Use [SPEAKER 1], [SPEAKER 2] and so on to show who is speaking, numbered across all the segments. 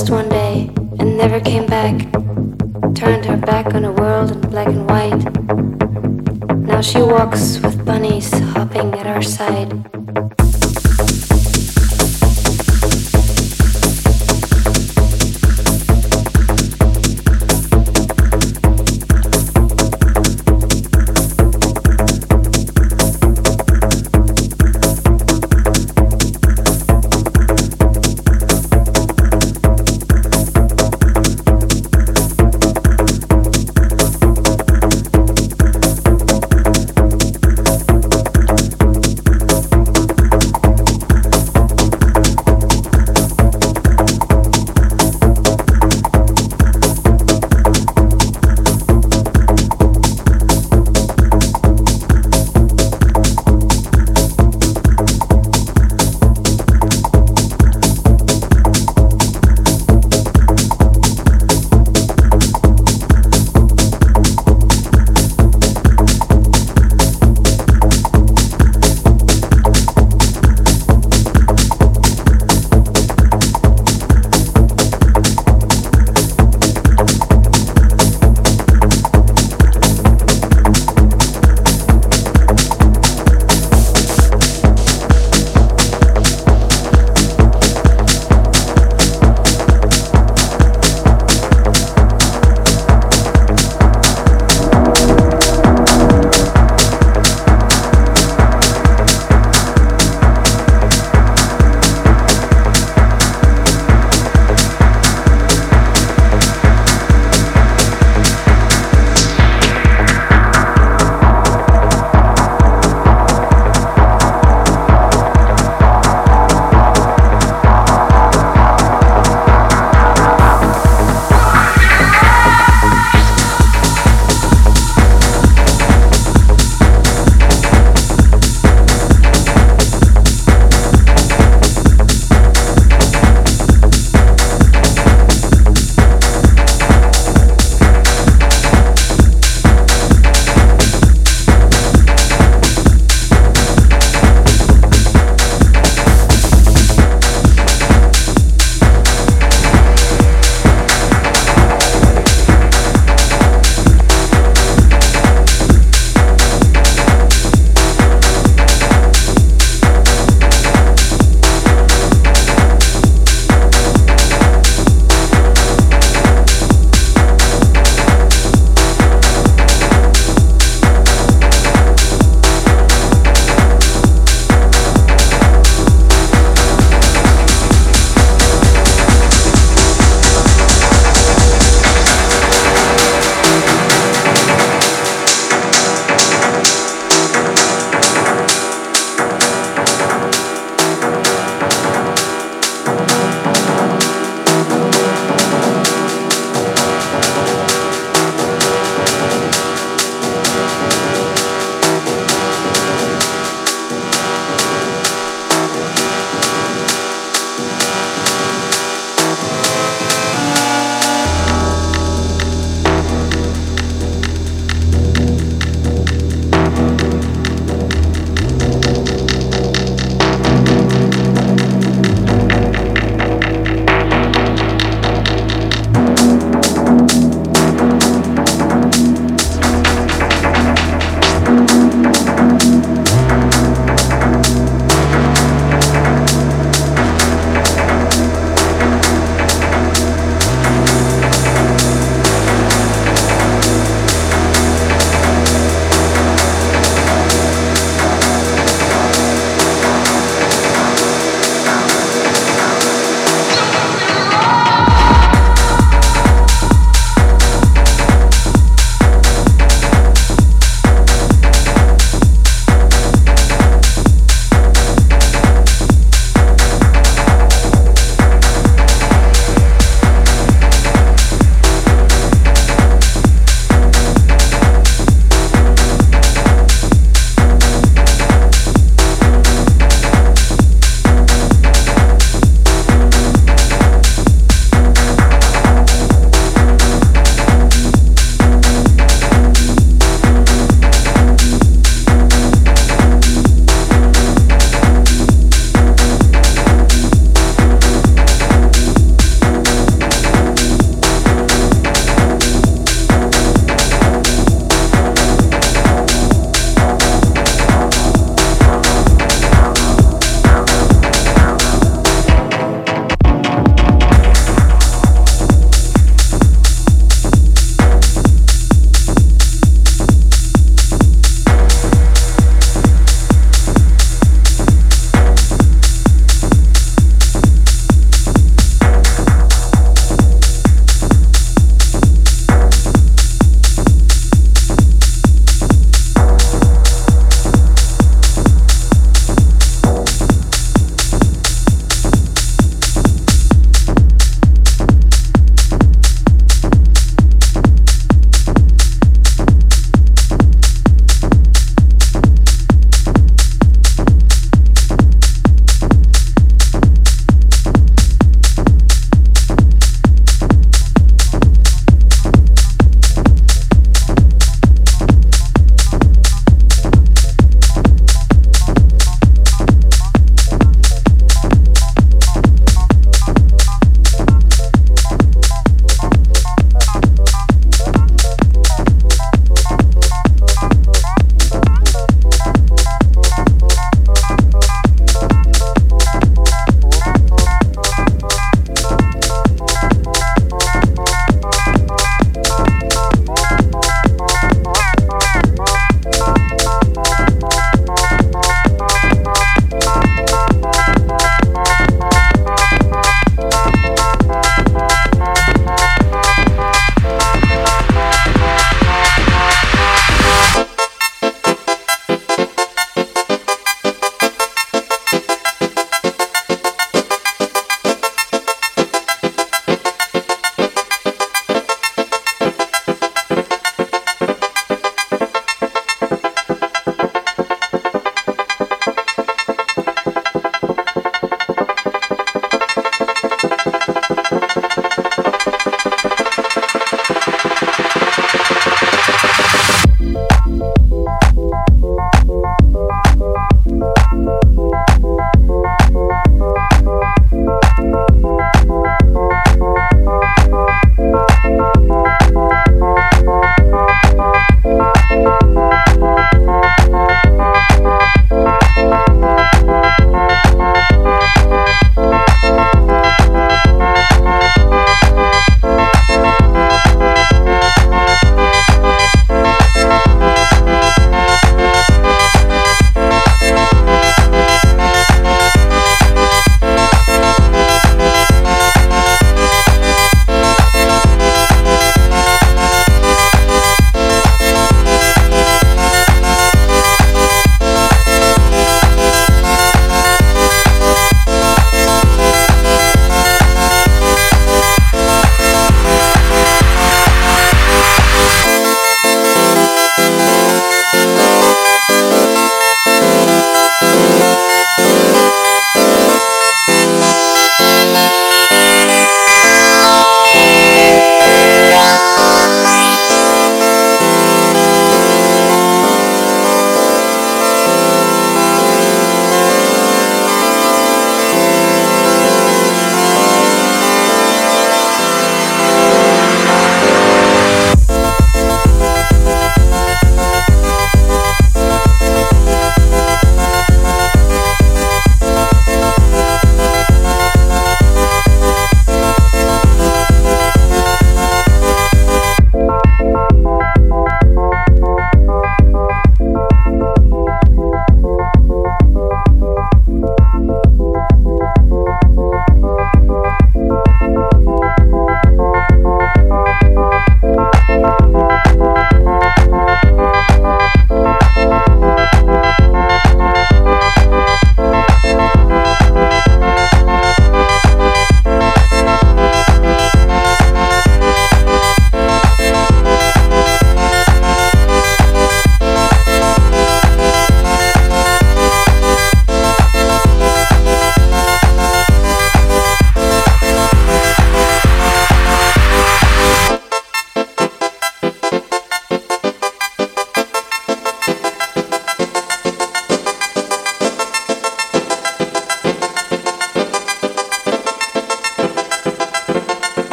[SPEAKER 1] Lost one day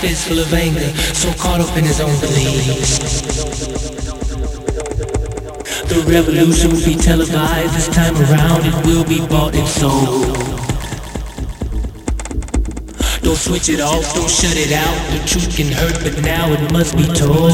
[SPEAKER 2] fist full of anger, so caught up in his own beliefs. The revolution will be televised this time around, it will be bought and sold. Don't switch it off, don't shut it out. The truth can hurt, but now it must be told.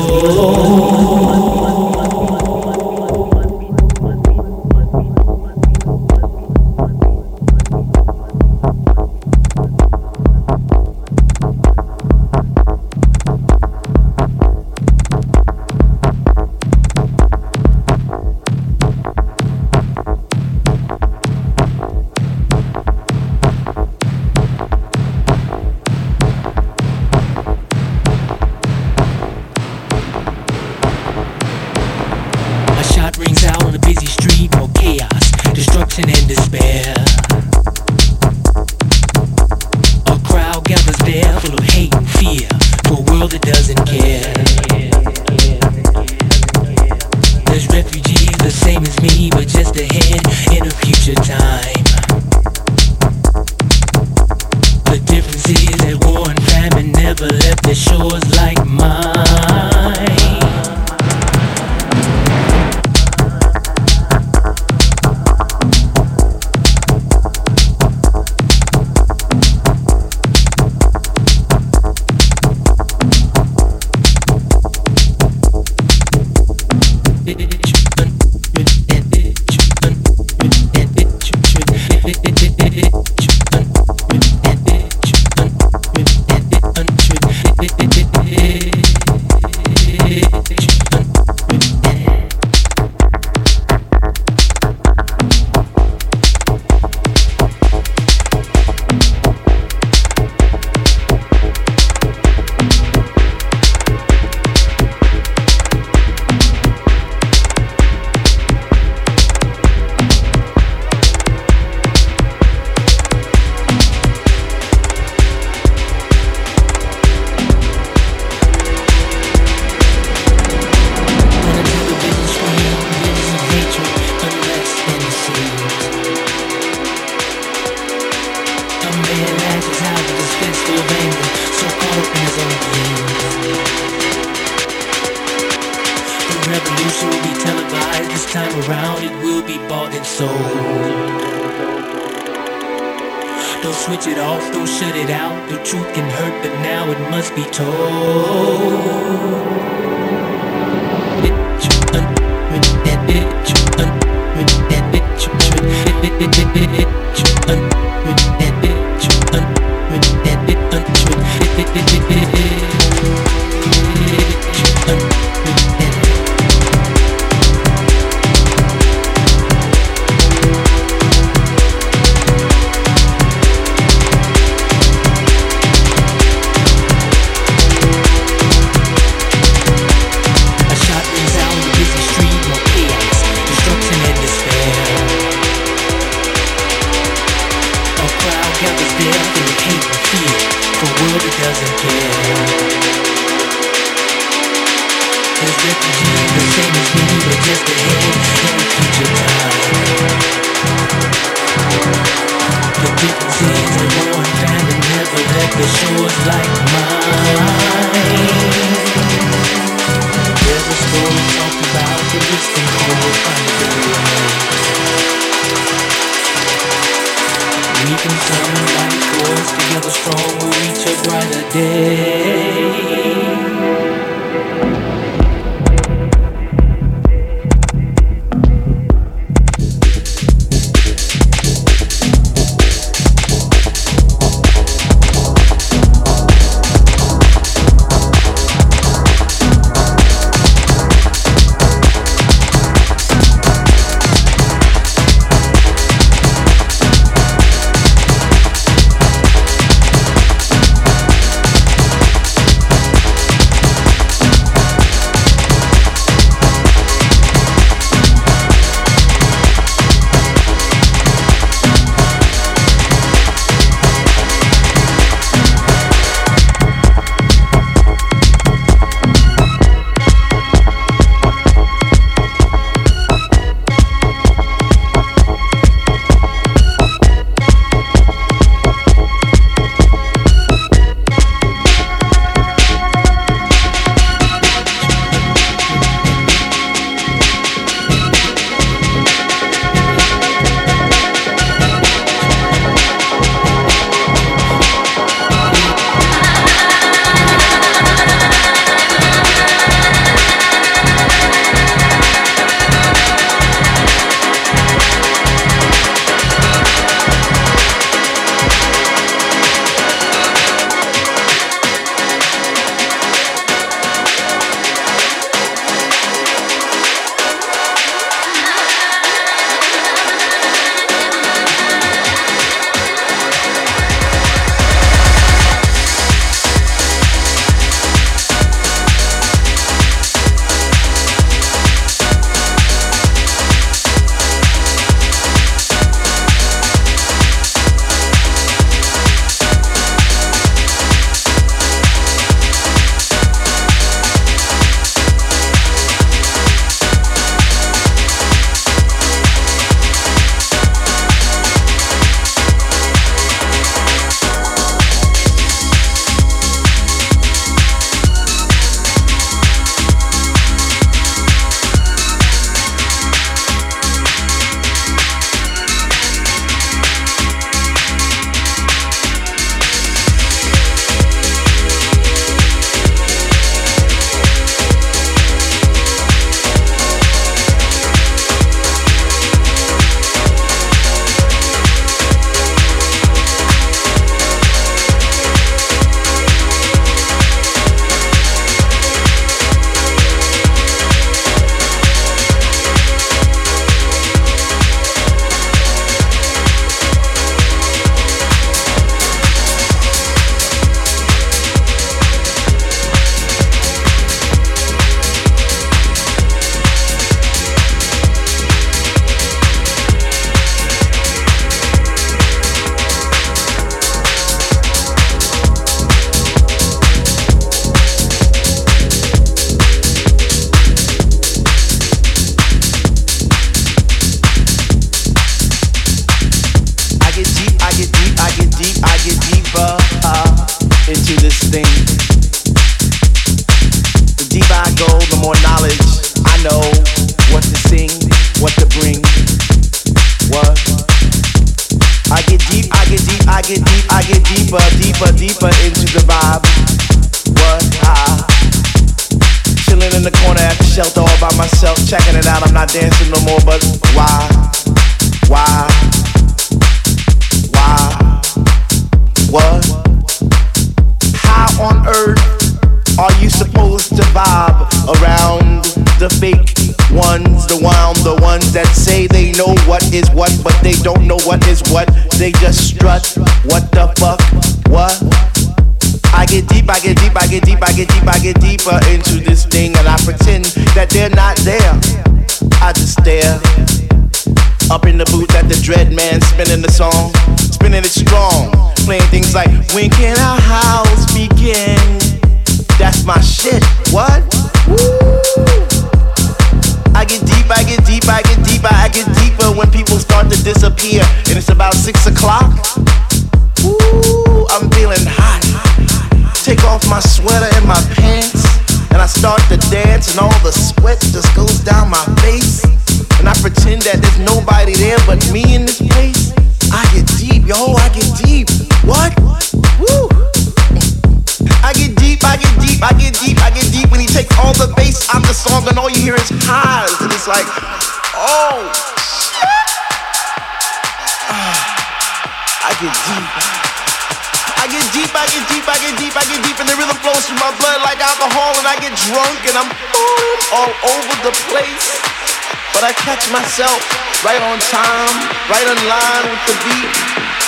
[SPEAKER 3] right in line with the beat,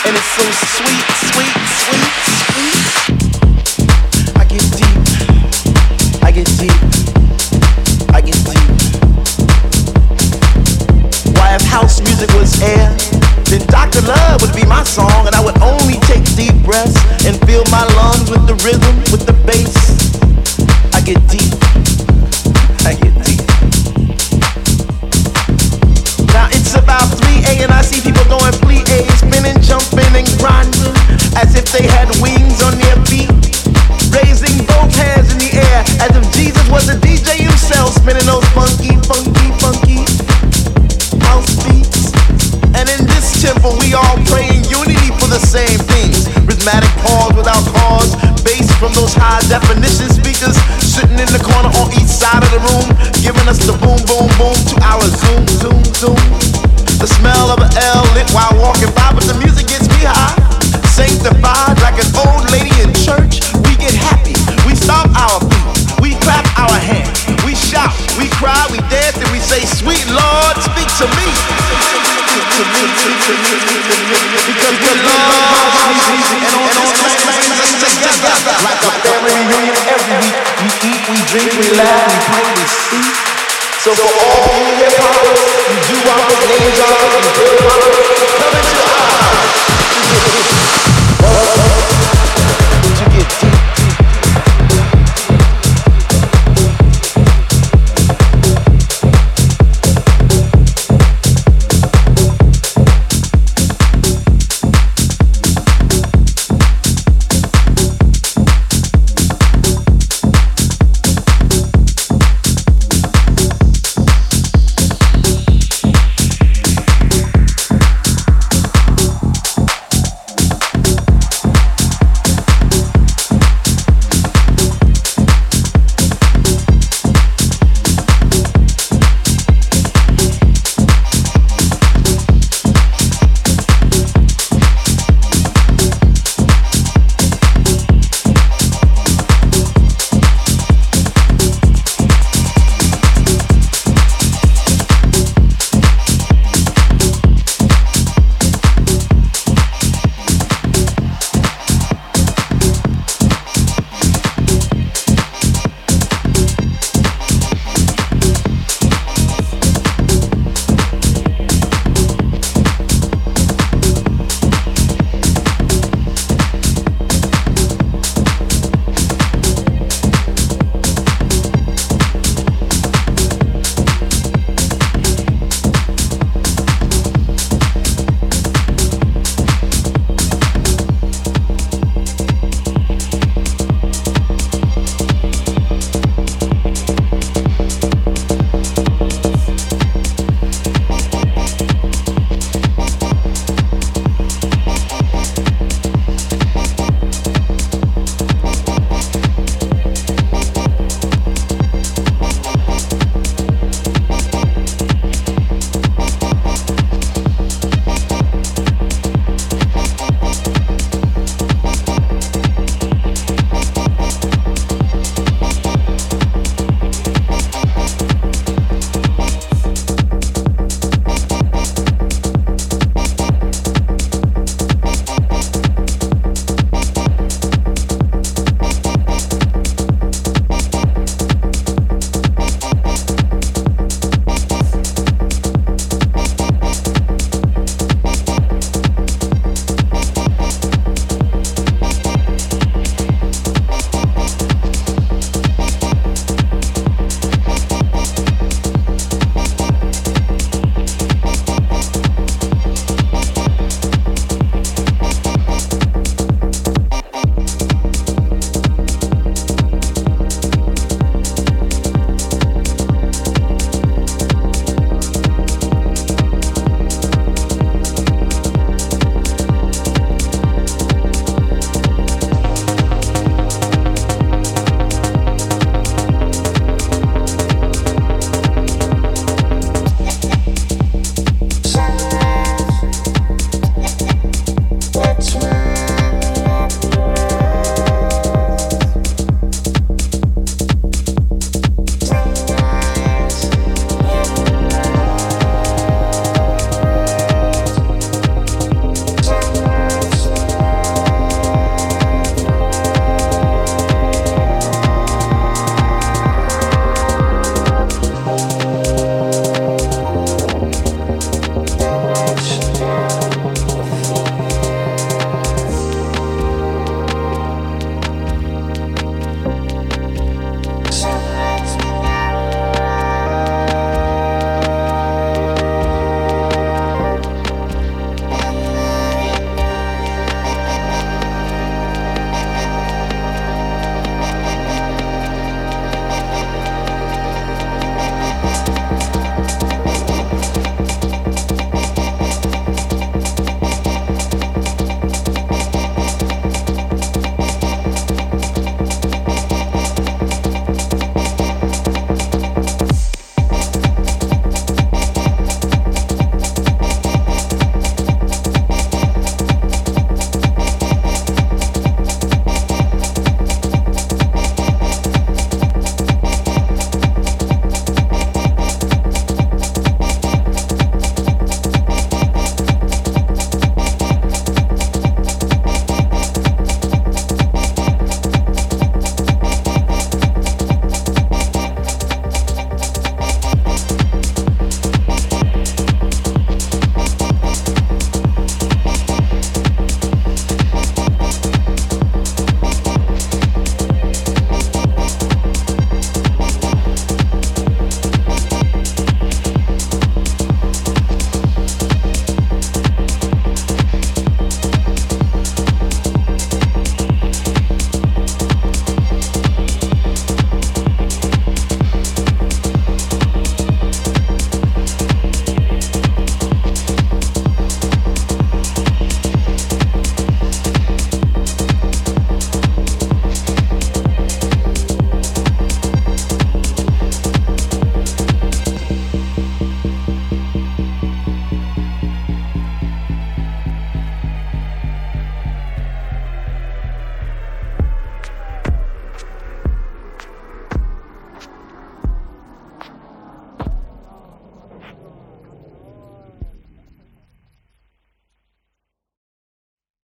[SPEAKER 3] and it's so sweet, sweet.